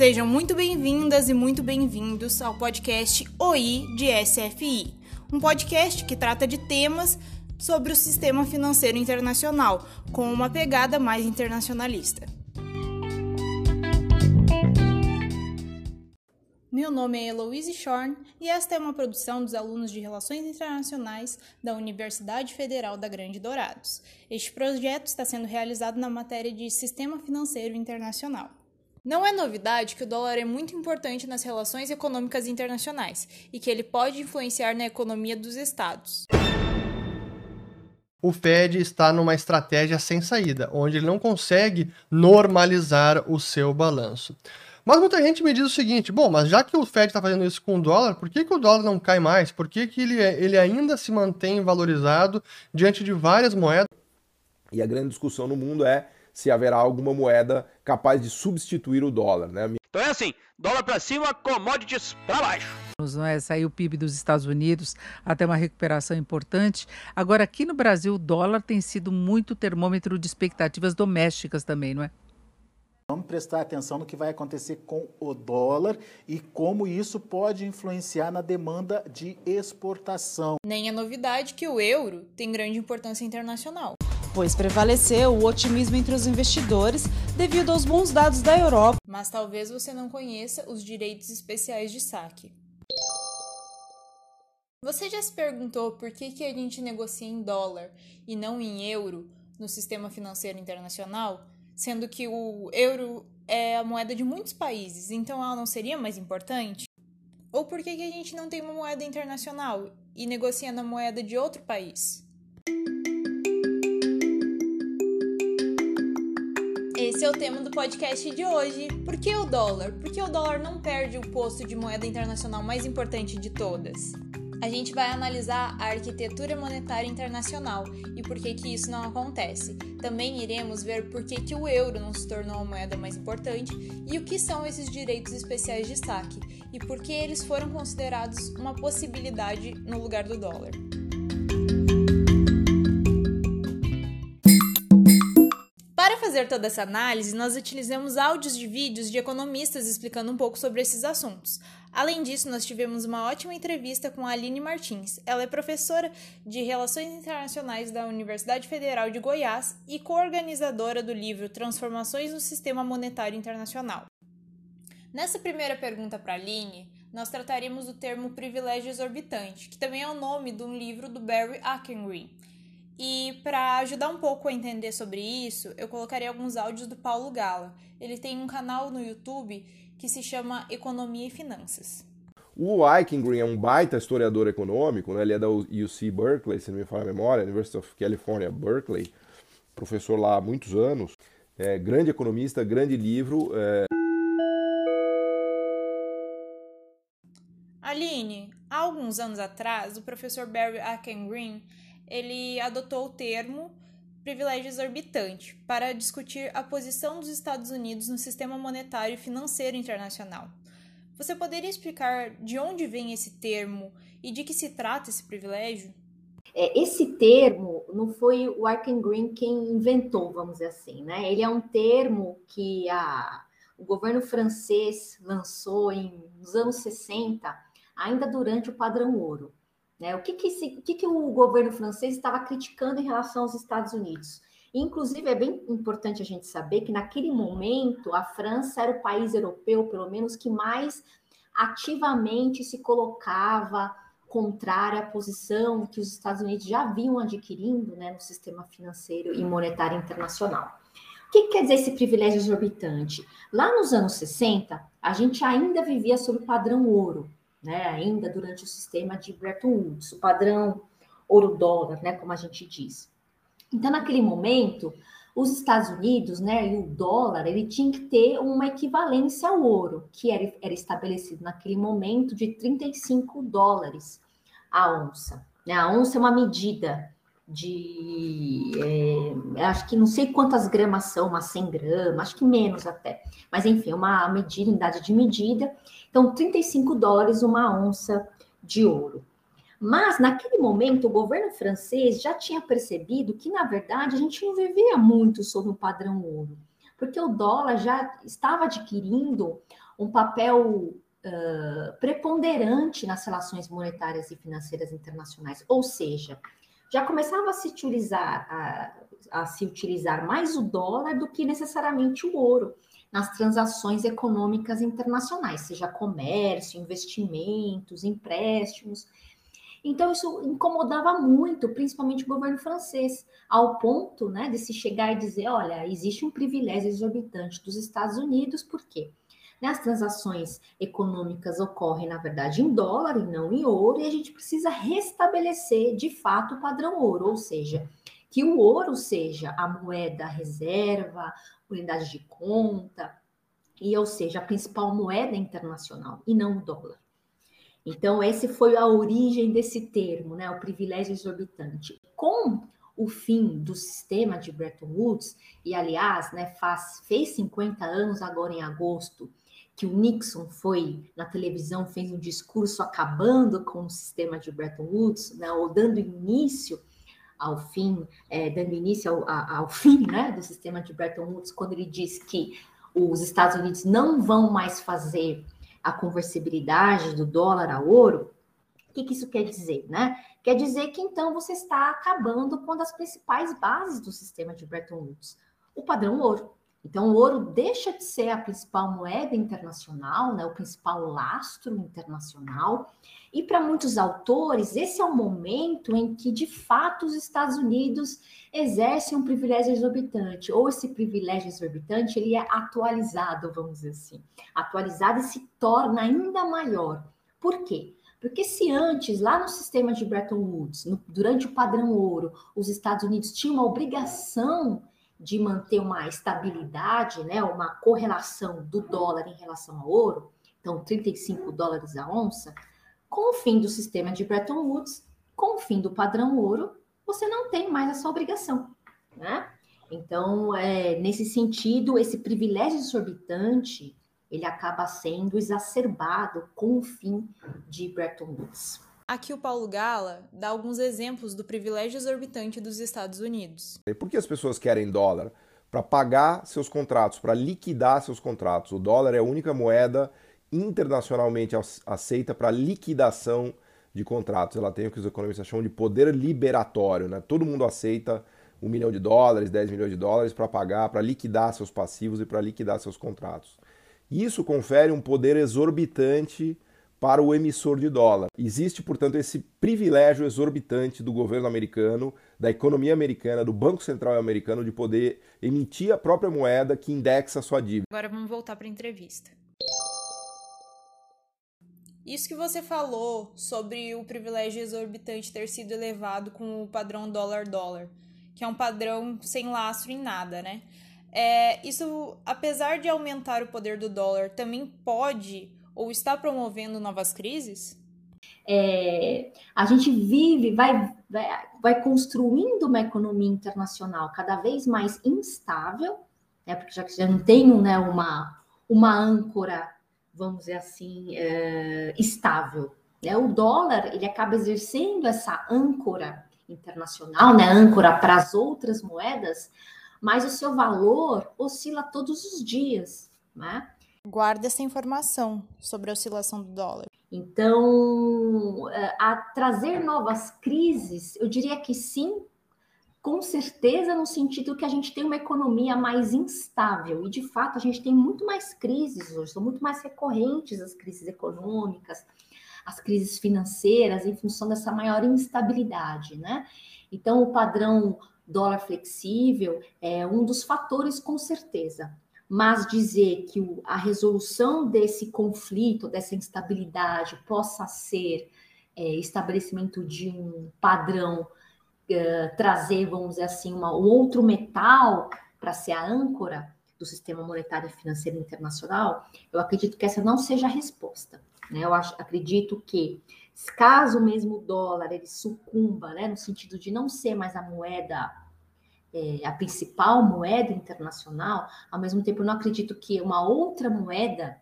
Sejam muito bem-vindas e muito bem-vindos ao podcast OI de SFI, um podcast que trata de temas sobre o sistema financeiro internacional, com uma pegada mais internacionalista. Meu nome é Eloise Shorn e esta é uma produção dos alunos de Relações Internacionais da Universidade Federal da Grande Dourados. Este projeto está sendo realizado na matéria de Sistema Financeiro Internacional. Não é novidade que o dólar é muito importante nas relações econômicas internacionais e que ele pode influenciar na economia dos estados. O Fed está numa estratégia sem saída, onde ele não consegue normalizar o seu balanço. Mas muita gente me diz o seguinte: bom, mas já que o Fed está fazendo isso com o dólar, por que, que o dólar não cai mais? Por que, que ele, ele ainda se mantém valorizado diante de várias moedas? E a grande discussão no mundo é se haverá alguma moeda capaz de substituir o dólar, né? Então é assim, dólar para cima, commodities para baixo. Não é? Saiu o PIB dos Estados Unidos, até uma recuperação importante. Agora, aqui no Brasil, o dólar tem sido muito termômetro de expectativas domésticas também, não é? Vamos prestar atenção no que vai acontecer com o dólar e como isso pode influenciar na demanda de exportação. Nem é novidade que o euro tem grande importância internacional. Pois prevaleceu o otimismo entre os investidores devido aos bons dados da Europa. Mas talvez você não conheça os direitos especiais de saque. Você já se perguntou por que, que a gente negocia em dólar e não em euro no sistema financeiro internacional? sendo que o euro é a moeda de muitos países, então ela não seria mais importante? Ou por que, que a gente não tem uma moeda internacional e negocia na moeda de outro país? É o tema do podcast de hoje. Por que o dólar? Por que o dólar não perde o posto de moeda internacional mais importante de todas? a gente vai analisar a arquitetura monetária internacional e por que, que isso não acontece. Também iremos ver por que, que o euro não se tornou a moeda mais importante e o que são esses direitos especiais de saque e por que eles foram considerados uma possibilidade no lugar do dólar. Fazer toda essa análise, nós utilizamos áudios de vídeos de economistas explicando um pouco sobre esses assuntos. Além disso, nós tivemos uma ótima entrevista com a Aline Martins. Ela é professora de Relações Internacionais da Universidade Federal de Goiás e coorganizadora do livro Transformações no Sistema Monetário Internacional. Nessa primeira pergunta para a Aline, nós trataremos do termo privilégio exorbitante, que também é o nome de um livro do Barry Ackengreen. E para ajudar um pouco a entender sobre isso, eu colocarei alguns áudios do Paulo Gala. Ele tem um canal no YouTube que se chama Economia e Finanças. O Eichengreen é um baita historiador econômico, né? ele é da UC Berkeley, se não me falha a memória, University of California, Berkeley, professor lá há muitos anos, é, grande economista, grande livro. É... Aline, há alguns anos atrás, o professor Barry Eichengreen, ele adotou o termo privilégio exorbitante para discutir a posição dos Estados Unidos no sistema monetário e financeiro internacional. Você poderia explicar de onde vem esse termo e de que se trata esse privilégio? É, esse termo não foi o Green quem inventou, vamos dizer assim, né? Ele é um termo que a, o governo francês lançou em, nos anos 60, ainda durante o padrão ouro. Né? O, que, que, esse, o que, que o governo francês estava criticando em relação aos Estados Unidos? Inclusive, é bem importante a gente saber que naquele momento a França era o país europeu, pelo menos, que mais ativamente se colocava contrária à posição que os Estados Unidos já vinham adquirindo né, no sistema financeiro e monetário internacional. O que, que quer dizer esse privilégio exorbitante? Lá nos anos 60, a gente ainda vivia sob o padrão ouro, né, ainda durante o sistema de Bretton Woods, o padrão ouro-dólar, né, como a gente diz. Então, naquele momento, os Estados Unidos, né, e o dólar, ele tinha que ter uma equivalência ao ouro, que era, era estabelecido naquele momento de 35 dólares a onça. Né? A onça é uma medida de é, acho que não sei quantas gramas são, umas 100 gramas, acho que menos até. Mas enfim, uma medida, unidade de medida. Então, 35 dólares uma onça de ouro. Mas naquele momento o governo francês já tinha percebido que, na verdade, a gente não vivia muito sob o padrão ouro. porque o dólar já estava adquirindo um papel uh, preponderante nas relações monetárias e financeiras internacionais, ou seja, já começava a se utilizar a, a se utilizar mais o dólar do que necessariamente o ouro nas transações econômicas internacionais, seja comércio, investimentos, empréstimos. Então, isso incomodava muito, principalmente o governo francês, ao ponto né, de se chegar e dizer: olha, existe um privilégio exorbitante dos Estados Unidos, por quê? Né, as transações econômicas ocorrem, na verdade, em dólar e não em ouro, e a gente precisa restabelecer de fato o padrão ouro, ou seja, que o ouro seja a moeda reserva, unidade de conta, e ou seja, a principal moeda internacional, e não o dólar. Então, essa foi a origem desse termo, né, o privilégio exorbitante. Com o fim do sistema de Bretton Woods, e aliás, né, faz, fez 50 anos agora em agosto, que o Nixon foi na televisão, fez um discurso acabando com o sistema de Bretton Woods, né, ou dando início ao fim, é, dando início ao, ao, fim né, do sistema de Bretton Woods, quando ele diz que os Estados Unidos não vão mais fazer a conversibilidade do dólar a ouro, o que, que isso quer dizer, né? Quer dizer que então você está acabando com uma das principais bases do sistema de Bretton Woods, o padrão ouro. Então, o ouro deixa de ser a principal moeda internacional, né, o principal lastro internacional, e para muitos autores, esse é o momento em que, de fato, os Estados Unidos exercem um privilégio exorbitante, ou esse privilégio exorbitante ele é atualizado, vamos dizer assim, atualizado e se torna ainda maior. Por quê? Porque se antes, lá no sistema de Bretton Woods, no, durante o padrão ouro, os Estados Unidos tinham uma obrigação de manter uma estabilidade, né, uma correlação do dólar em relação ao ouro, então 35 dólares a onça, com o fim do sistema de Bretton Woods, com o fim do padrão ouro, você não tem mais essa obrigação, né? Então, é, nesse sentido, esse privilégio exorbitante, ele acaba sendo exacerbado com o fim de Bretton Woods. Aqui o Paulo Gala dá alguns exemplos do privilégio exorbitante dos Estados Unidos. Por que as pessoas querem dólar? Para pagar seus contratos, para liquidar seus contratos. O dólar é a única moeda internacionalmente aceita para liquidação de contratos. Ela tem o que os economistas chamam de poder liberatório. Né? Todo mundo aceita um milhão de dólares, 10 milhões de dólares para pagar, para liquidar seus passivos e para liquidar seus contratos. Isso confere um poder exorbitante para o emissor de dólar. Existe, portanto, esse privilégio exorbitante do governo americano, da economia americana, do Banco Central americano de poder emitir a própria moeda que indexa a sua dívida. Agora vamos voltar para a entrevista. Isso que você falou sobre o privilégio exorbitante ter sido elevado com o padrão dólar-dólar, que é um padrão sem lastro em nada, né? É, isso, apesar de aumentar o poder do dólar, também pode ou está promovendo novas crises? É, a gente vive, vai, vai, vai, construindo uma economia internacional cada vez mais instável, né, porque já que já não tem né, uma, uma âncora, vamos dizer assim, é, estável. Né? O dólar ele acaba exercendo essa âncora internacional, né, âncora para as outras moedas, mas o seu valor oscila todos os dias. Né? Guarda essa informação sobre a oscilação do dólar. Então, é, a trazer novas crises, eu diria que sim, com certeza, no sentido que a gente tem uma economia mais instável. E, de fato, a gente tem muito mais crises hoje, são muito mais recorrentes as crises econômicas, as crises financeiras, em função dessa maior instabilidade, né? Então, o padrão dólar flexível é um dos fatores, com certeza mas dizer que a resolução desse conflito, dessa instabilidade, possa ser é, estabelecimento de um padrão, é, trazer, vamos dizer assim, uma, um outro metal para ser a âncora do sistema monetário e financeiro internacional, eu acredito que essa não seja a resposta. Né? Eu acho, acredito que, caso mesmo o dólar ele sucumba, né, no sentido de não ser mais a moeda é, a principal moeda internacional, ao mesmo tempo não acredito que uma outra moeda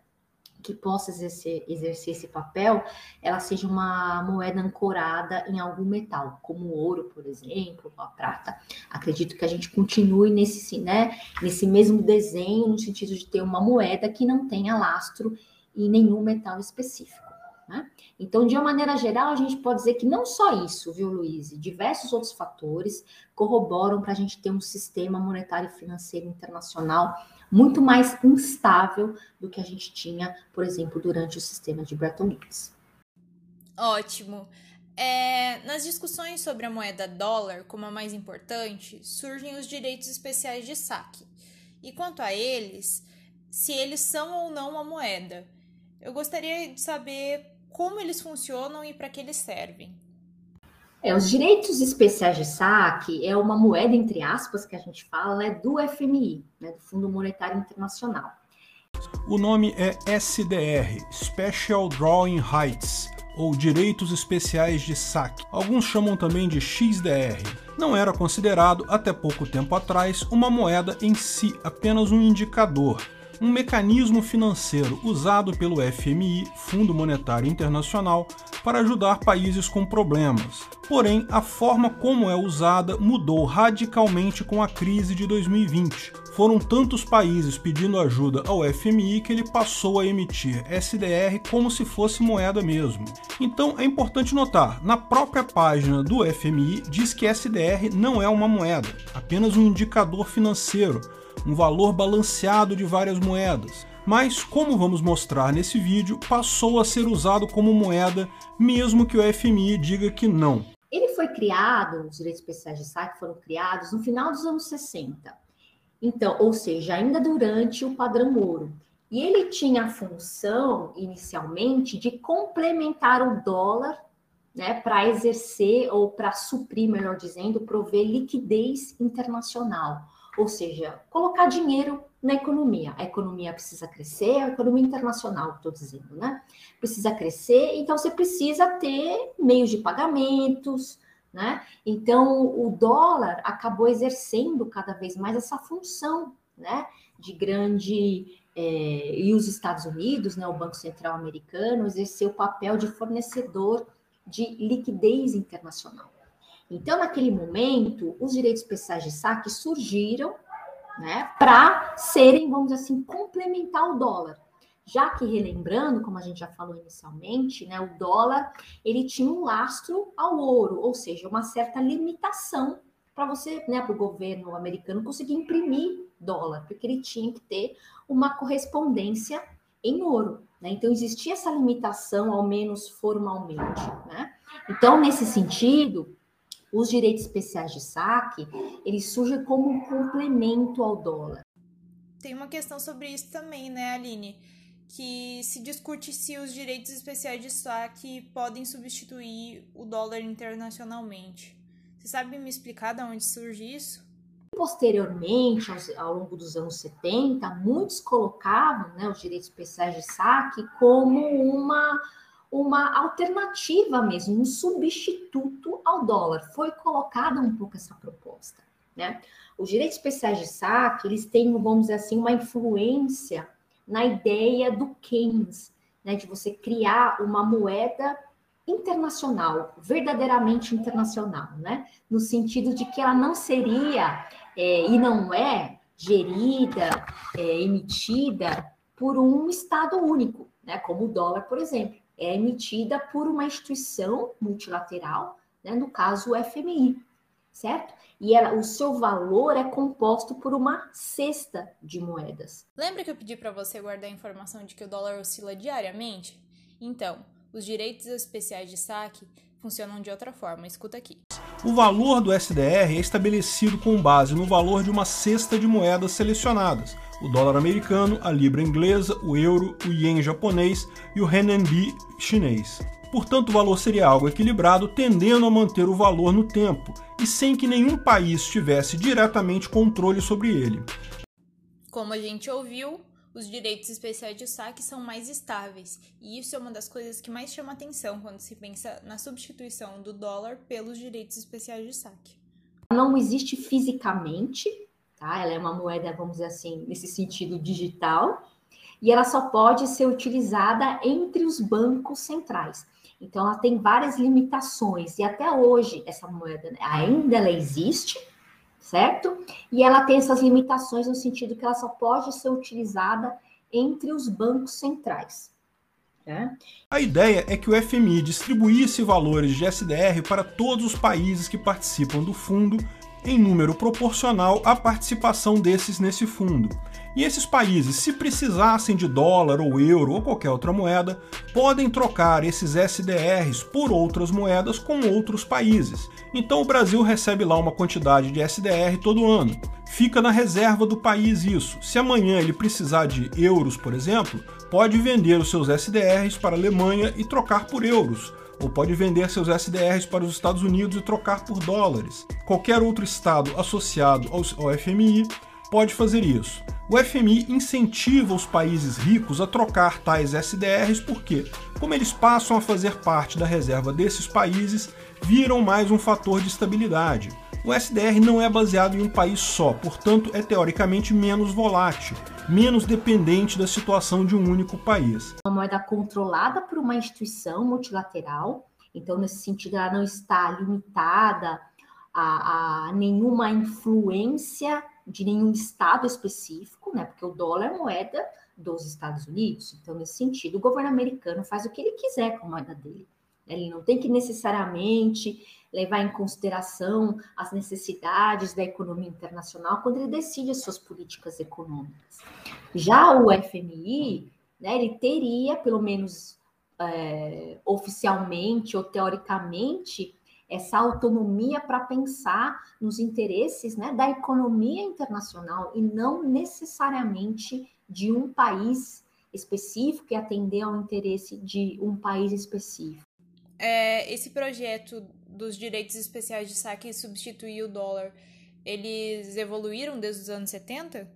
que possa exercer, exercer esse papel, ela seja uma moeda ancorada em algum metal, como o ouro, por exemplo, a prata. Acredito que a gente continue nesse, né, nesse mesmo desenho, no sentido de ter uma moeda que não tenha lastro em nenhum metal específico. Né? Então, de uma maneira geral, a gente pode dizer que não só isso, viu, Luiz? Diversos outros fatores corroboram para a gente ter um sistema monetário e financeiro internacional muito mais instável do que a gente tinha, por exemplo, durante o sistema de Bretton Woods. Ótimo. É, nas discussões sobre a moeda dólar como a mais importante, surgem os direitos especiais de saque. E quanto a eles, se eles são ou não uma moeda. Eu gostaria de saber como eles funcionam e para que eles servem. É, os direitos especiais de saque é uma moeda, entre aspas, que a gente fala, né, do FMI, né, do Fundo Monetário Internacional. O nome é SDR, Special Drawing Rights, ou Direitos Especiais de Saque. Alguns chamam também de XDR. Não era considerado, até pouco tempo atrás, uma moeda em si, apenas um indicador um mecanismo financeiro usado pelo FMI, Fundo Monetário Internacional, para ajudar países com problemas. Porém, a forma como é usada mudou radicalmente com a crise de 2020. Foram tantos países pedindo ajuda ao FMI que ele passou a emitir SDR como se fosse moeda mesmo. Então é importante notar, na própria página do FMI diz que SDR não é uma moeda, apenas um indicador financeiro um valor balanceado de várias moedas. Mas, como vamos mostrar nesse vídeo, passou a ser usado como moeda, mesmo que o FMI diga que não. Ele foi criado, os direitos especiais de saque foram criados no final dos anos 60. Então, ou seja, ainda durante o padrão ouro. E ele tinha a função, inicialmente, de complementar o dólar né, para exercer ou para suprir, melhor dizendo, prover liquidez internacional ou seja, colocar dinheiro na economia. A economia precisa crescer, a economia internacional, estou dizendo, né? Precisa crescer, então você precisa ter meios de pagamentos, né? Então o dólar acabou exercendo cada vez mais essa função, né? De grande é, e os Estados Unidos, né? O Banco Central Americano exerceu o papel de fornecedor de liquidez internacional. Então, naquele momento, os direitos especiais de saque surgiram né, para serem, vamos dizer assim, complementar o dólar. Já que, relembrando, como a gente já falou inicialmente, né, o dólar ele tinha um lastro ao ouro, ou seja, uma certa limitação para você, né, para o governo americano conseguir imprimir dólar, porque ele tinha que ter uma correspondência em ouro. Né? Então, existia essa limitação, ao menos formalmente. Né? Então, nesse sentido, os direitos especiais de saque, eles surgem como um complemento ao dólar. Tem uma questão sobre isso também, né, Aline? Que se discute se os direitos especiais de saque podem substituir o dólar internacionalmente. Você sabe me explicar de onde surge isso? Posteriormente, ao longo dos anos 70, muitos colocavam né, os direitos especiais de saque como uma uma alternativa mesmo, um substituto ao dólar. Foi colocada um pouco essa proposta, né? Os direitos especiais de saque, eles têm, vamos dizer assim, uma influência na ideia do Keynes, né, de você criar uma moeda internacional, verdadeiramente internacional, né? No sentido de que ela não seria é, e não é gerida, é, emitida por um Estado único, né? Como o dólar, por exemplo é emitida por uma instituição multilateral, né, no caso o FMI, certo? E ela, o seu valor é composto por uma cesta de moedas. Lembra que eu pedi para você guardar a informação de que o dólar oscila diariamente? Então, os direitos especiais de saque funcionam de outra forma. Escuta aqui. O valor do SDR é estabelecido com base no valor de uma cesta de moedas selecionadas o dólar americano, a libra inglesa, o euro, o ien japonês e o renminbi chinês. Portanto, o valor seria algo equilibrado, tendendo a manter o valor no tempo e sem que nenhum país tivesse diretamente controle sobre ele. Como a gente ouviu, os direitos especiais de saque são mais estáveis, e isso é uma das coisas que mais chama atenção quando se pensa na substituição do dólar pelos direitos especiais de saque. Não existe fisicamente tá? Ela é uma moeda, vamos dizer assim, nesse sentido digital. e ela só pode ser utilizada entre os bancos centrais. Então, ela tem várias limitações, e até hoje essa moeda ainda ela existe, certo? E ela tem essas limitações no sentido que ela só pode ser utilizada entre os bancos centrais. Né? A ideia é que o FMI distribuísse valores de SDR para todos os países que participam do fundo em número proporcional à participação desses nesse fundo. E esses países, se precisassem de dólar ou euro ou qualquer outra moeda, podem trocar esses SDRs por outras moedas com outros países. Então o Brasil recebe lá uma quantidade de SDR todo ano. Fica na reserva do país isso. Se amanhã ele precisar de euros, por exemplo, pode vender os seus SDRs para a Alemanha e trocar por euros ou pode vender seus SDRs para os Estados Unidos e trocar por dólares. Qualquer outro estado associado ao FMI pode fazer isso. O FMI incentiva os países ricos a trocar tais SDRs porque, como eles passam a fazer parte da reserva desses países, viram mais um fator de estabilidade. O SDR não é baseado em um país só, portanto é teoricamente menos volátil, menos dependente da situação de um único país. Uma moeda controlada por uma instituição multilateral, então nesse sentido ela não está limitada a, a nenhuma influência de nenhum estado específico, né? Porque o dólar é moeda dos Estados Unidos. Então, nesse sentido, o governo americano faz o que ele quiser com a moeda dele. Ele não tem que necessariamente levar em consideração as necessidades da economia internacional quando ele decide as suas políticas econômicas. Já o FMI, né, ele teria, pelo menos é, oficialmente ou teoricamente, essa autonomia para pensar nos interesses né, da economia internacional e não necessariamente de um país específico e atender ao interesse de um país específico. É, esse projeto dos direitos especiais de saque substituir o dólar, eles evoluíram desde os anos 70?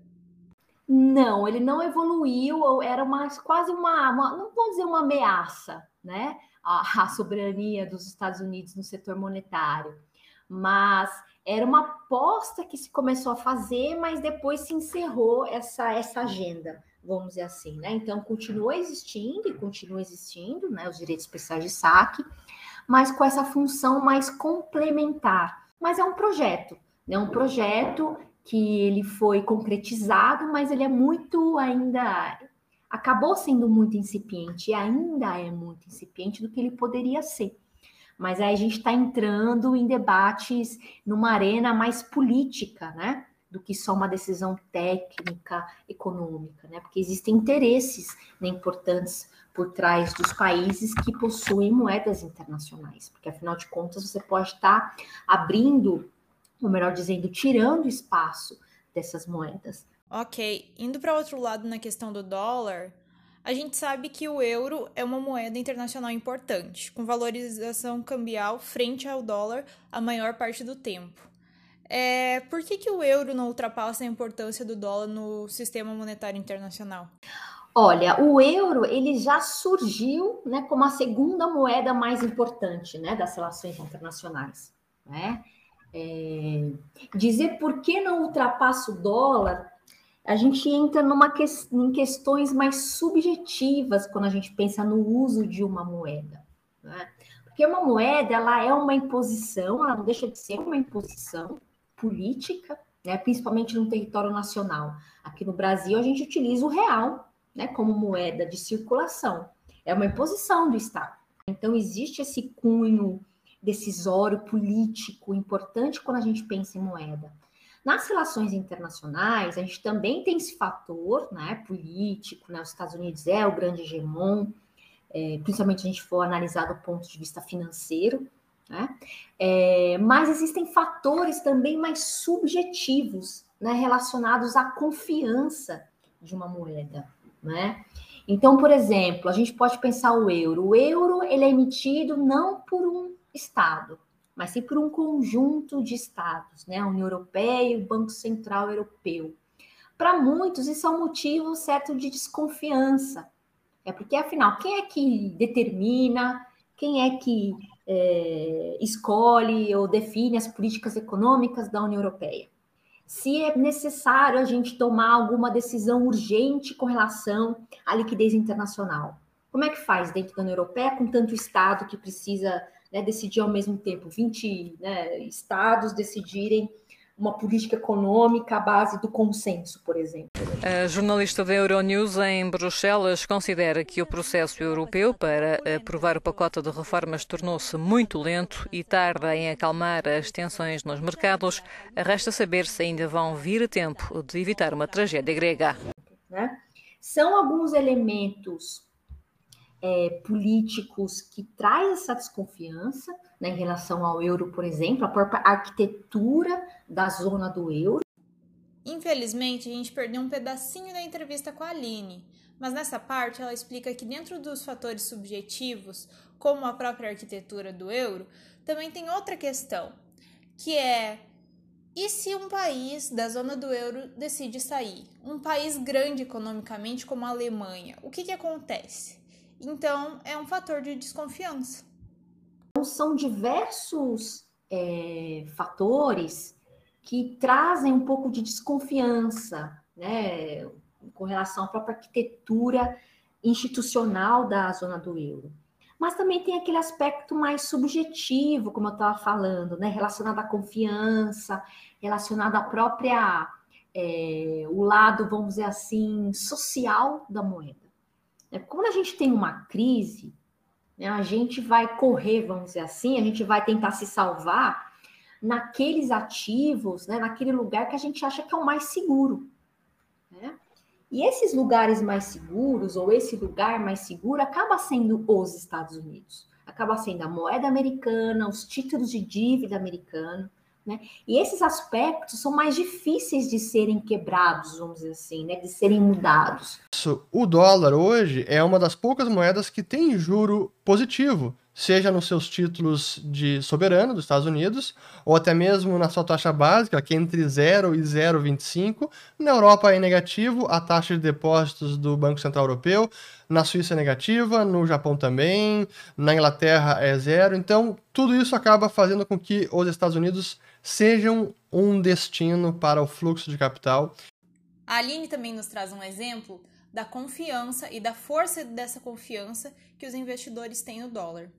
Não, ele não evoluiu, era uma, quase uma, uma, não vou dizer uma ameaça, né? a, soberania dos Estados Unidos no setor monetário. Mas era uma aposta que se começou a fazer, mas depois se encerrou essa, essa agenda, vamos dizer assim, né? Então continua existindo e continua existindo, né? Os direitos especiais de saque, mas com essa função mais complementar. Mas é um projeto, né? Um projeto que ele foi concretizado, mas ele é muito ainda acabou sendo muito incipiente e ainda é muito incipiente do que ele poderia ser. Mas aí a gente está entrando em debates numa arena mais política, né? Do que só uma decisão técnica, econômica, né? Porque existem interesses né, importantes por trás dos países que possuem moedas internacionais. Porque, afinal de contas, você pode estar abrindo, ou melhor dizendo, tirando espaço dessas moedas. Ok, indo para outro lado na questão do dólar, a gente sabe que o euro é uma moeda internacional importante, com valorização cambial frente ao dólar a maior parte do tempo. É, por que, que o euro não ultrapassa a importância do dólar no sistema monetário internacional? Olha, o euro ele já surgiu né, como a segunda moeda mais importante né, das relações internacionais. Né? É, dizer por que não ultrapassa o dólar a gente entra numa que, em questões mais subjetivas quando a gente pensa no uso de uma moeda. Né? Porque uma moeda ela é uma imposição, ela não deixa de ser uma imposição política, né? principalmente no território nacional. Aqui no Brasil, a gente utiliza o real né? como moeda de circulação. É uma imposição do Estado. Então, existe esse cunho decisório político importante quando a gente pensa em moeda. Nas relações internacionais, a gente também tem esse fator né, político, né? os Estados Unidos é o grande hegemon, é, principalmente a gente for analisar do ponto de vista financeiro, né? É, mas existem fatores também mais subjetivos né, relacionados à confiança de uma moeda. Né? Então, por exemplo, a gente pode pensar o euro. O euro ele é emitido não por um Estado, mas sim por um conjunto de estados, né? A União Europeia e o Banco Central Europeu. Para muitos, isso é um motivo certo de desconfiança. É porque, afinal, quem é que determina, quem é que é, escolhe ou define as políticas econômicas da União Europeia? se é necessário a gente tomar alguma decisão urgente com relação à liquidez internacional. Como é que faz dentro da União Europeia com tanto Estado que precisa né, decidir ao mesmo tempo, 20 né, Estados decidirem uma política econômica à base do consenso, por exemplo. A jornalista da Euronews em Bruxelas considera que o processo europeu para aprovar o pacote de reformas tornou-se muito lento e tarda em acalmar as tensões nos mercados. Resta saber se ainda vão vir a tempo de evitar uma tragédia grega. Né? São alguns elementos é, políticos que traz essa desconfiança né, em relação ao euro, por exemplo, a própria arquitetura da zona do euro. Infelizmente, a gente perdeu um pedacinho da entrevista com a Aline, mas nessa parte ela explica que dentro dos fatores subjetivos, como a própria arquitetura do euro, também tem outra questão, que é e se um país da zona do euro decide sair? Um país grande economicamente como a Alemanha, o que, que acontece? Então, é um fator de desconfiança. Então, são diversos é, fatores que trazem um pouco de desconfiança, né, com relação à própria arquitetura institucional da zona do euro. Mas também tem aquele aspecto mais subjetivo, como eu estava falando, né, relacionado à confiança, relacionado à própria, é, o lado, vamos dizer assim, social da moeda. É, quando a gente tem uma crise, né, a gente vai correr, vamos dizer assim, a gente vai tentar se salvar naqueles ativos, né, naquele lugar que a gente acha que é o mais seguro. Né? E esses lugares mais seguros, ou esse lugar mais seguro, acaba sendo os Estados Unidos. Acaba sendo a moeda americana, os títulos de dívida americano. Né? E esses aspectos são mais difíceis de serem quebrados, vamos dizer assim, né? de serem mudados. O dólar hoje é uma das poucas moedas que tem juro positivo, seja nos seus títulos de soberano dos Estados Unidos, ou até mesmo na sua taxa básica, que é entre 0 e 0,25. Na Europa é negativo, a taxa de depósitos do Banco Central Europeu, na Suíça é negativa, no Japão também, na Inglaterra é zero. Então, tudo isso acaba fazendo com que os Estados Unidos sejam um destino para o fluxo de capital. A Aline também nos traz um exemplo da confiança e da força dessa confiança que os investidores têm no dólar.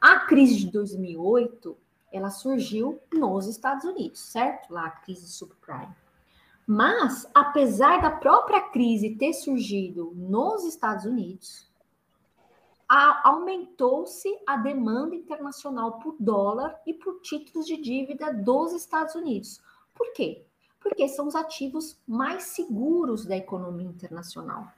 A crise de 2008, ela surgiu nos Estados Unidos, certo? Lá a crise subprime. Mas, apesar da própria crise ter surgido nos Estados Unidos, aumentou-se a demanda internacional por dólar e por títulos de dívida dos Estados Unidos. Por quê? Porque são os ativos mais seguros da economia internacional.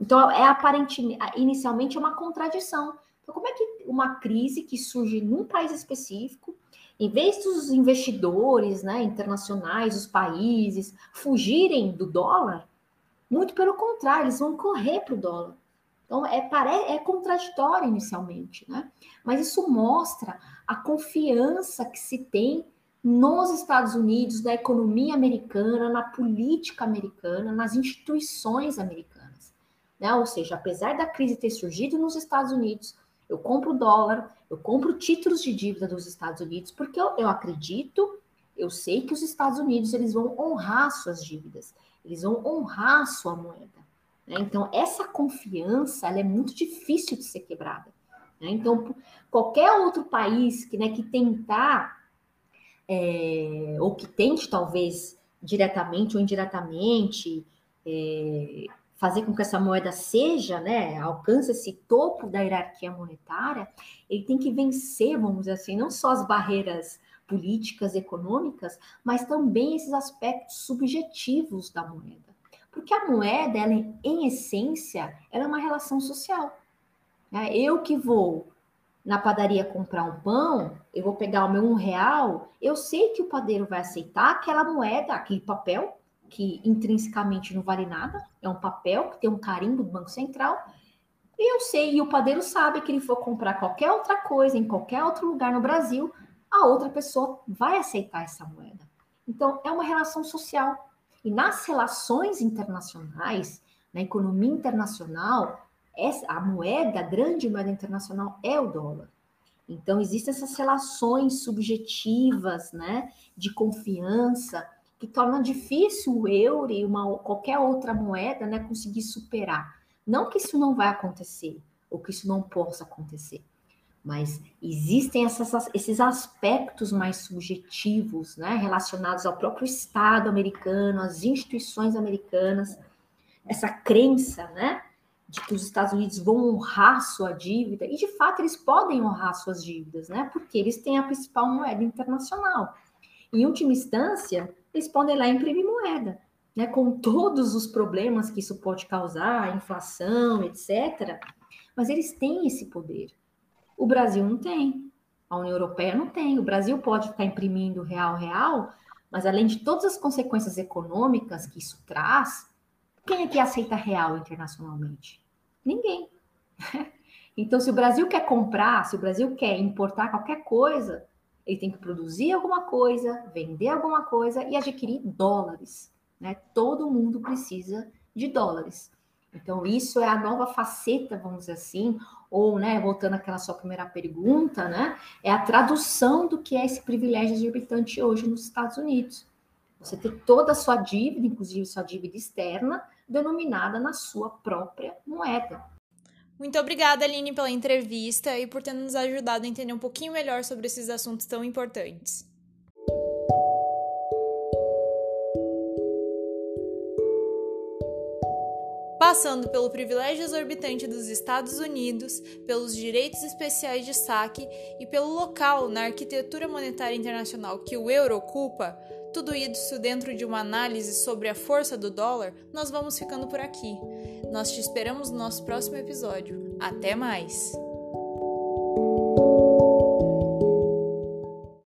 Então, é aparentemente, inicialmente, é uma contradição. Então, como é que uma crise que surge num país específico, em vez dos investidores né, internacionais, os países, fugirem do dólar, muito pelo contrário, eles vão correr para o dólar. Então, é, é contraditório inicialmente, né? Mas isso mostra a confiança que se tem nos Estados Unidos, na economia americana, na política americana, nas instituições americanas. Né? Ou seja, apesar da crise ter surgido nos Estados Unidos, eu compro dólar, eu compro títulos de dívida dos Estados Unidos, porque eu, eu acredito, eu sei que os Estados Unidos eles vão honrar suas dívidas, eles vão honrar sua moeda. Né? Então, essa confiança ela é muito difícil de ser quebrada. Né? Então, qualquer outro país que, né, que tentar, é, ou que tente, talvez, diretamente ou indiretamente, é, fazer com que essa moeda seja, né, alcance esse topo da hierarquia monetária, ele tem que vencer, vamos dizer assim, não só as barreiras políticas, econômicas, mas também esses aspectos subjetivos da moeda. Porque a moeda, ela, em essência, ela é uma relação social. Né? Eu que vou na padaria comprar um pão, eu vou pegar o meu um real, eu sei que o padeiro vai aceitar aquela moeda, aquele papel, que intrinsecamente não vale nada, é um papel que tem um carimbo do Banco Central, e eu sei, e o padeiro sabe que ele for comprar qualquer outra coisa em qualquer outro lugar no Brasil, a outra pessoa vai aceitar essa moeda. Então, é uma relação social. E nas relações internacionais, na economia internacional, a moeda, a grande moeda internacional é o dólar. Então, existem essas relações subjetivas, né, de confiança que torna difícil o euro e uma, qualquer outra moeda né, conseguir superar. Não que isso não vai acontecer, ou que isso não possa acontecer, mas existem essas, esses aspectos mais subjetivos, né, relacionados ao próprio Estado americano, às instituições americanas, essa crença, né, de que os Estados Unidos vão honrar sua dívida, e de fato eles podem honrar suas dívidas, né, porque eles têm a principal moeda internacional. Em última instância, eles podem lá imprimir moeda, né, com todos os problemas que isso pode causar, inflação, etc. Mas eles têm esse poder. O Brasil não tem. A União Europeia não tem. O Brasil pode ficar imprimindo real, real, mas além de todas as consequências econômicas que isso traz, quem é que aceita real internacionalmente? Ninguém. Então, se o Brasil quer comprar, se o Brasil quer importar qualquer coisa, ele tem que produzir alguma coisa, vender alguma coisa e adquirir dólares. Né? Todo mundo precisa de dólares. Então, isso é a nova faceta, vamos dizer assim, ou, né, voltando àquela sua primeira pergunta, né, é a tradução do que é esse privilégio de habitante hoje nos Estados Unidos. Você ter toda a sua dívida, inclusive sua dívida externa, denominada na sua própria moeda. Muito obrigada, Aline, pela entrevista e por ter nos ajudado a entender um pouquinho melhor sobre esses assuntos tão importantes. passando pelo privilégio exorbitante dos Estados Unidos, pelos direitos especiais de saque e pelo local na arquitetura monetária internacional que o euro ocupa, tudo isso dentro de uma análise sobre a força do dólar, nós vamos ficando por aqui. Nós te esperamos no nosso próximo episódio. Até mais!